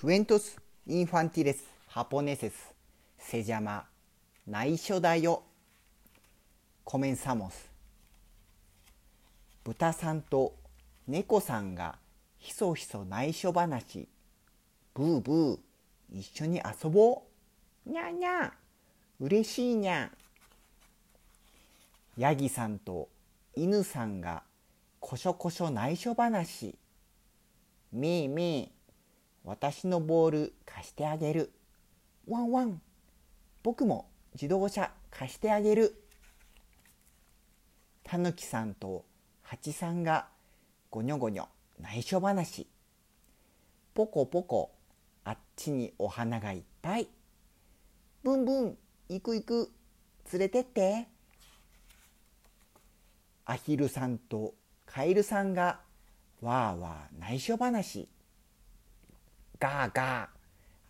Cuentos infantiles japoneses se llama 内緒だよ。Comenzamos. 豚さんと猫さんがひそひそ内緒話。ブーブー、一緒に遊ぼう。にゃにゃ、嬉しいにゃ。ヤギさんと犬さんがこしょこしょ内緒話。みーみー、私のボール貸してあげる。ワンワン、僕も自動車貸してあげる。たぬきさんとハチさんがごにょごにょ内緒話。ポコポコ、あっちにお花がいっぱい。ブンブン、行く行く、連れてって。アヒルさんとカエルさんがわーわー内緒話。ガーガー、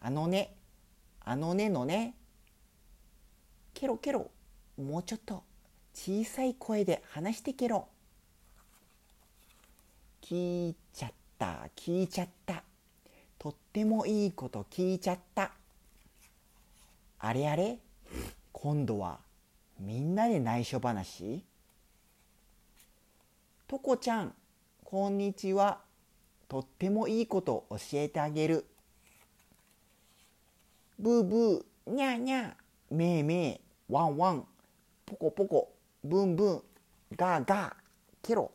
あのね、あのねのね。ケロケロ、もうちょっと小さい声で話してケロ。聞いちゃった、聞いちゃった。とってもいいこと聞いちゃった。あれあれ今度はみんなで内緒話？とこちゃん、こんにちは。とってもいいこと教えてあげる。ブーブー、にゃーにゃー、めーめー、ワンワン、ポコポコ、ブンブン、ガーガー、ケロ。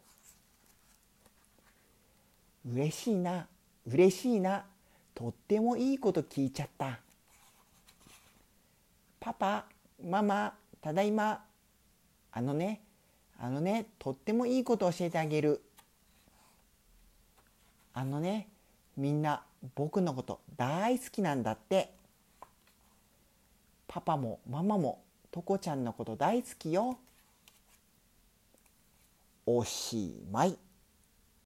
嬉しいな、嬉しいな、とってもいいこと聞いちゃった。パパ、ママ、ただいま。あのね、あのね、とってもいいこと教えてあげる。あのね、みんな僕のこと大好きなんだって。パパもママもトコちゃんのこと大好きよ。おしまい。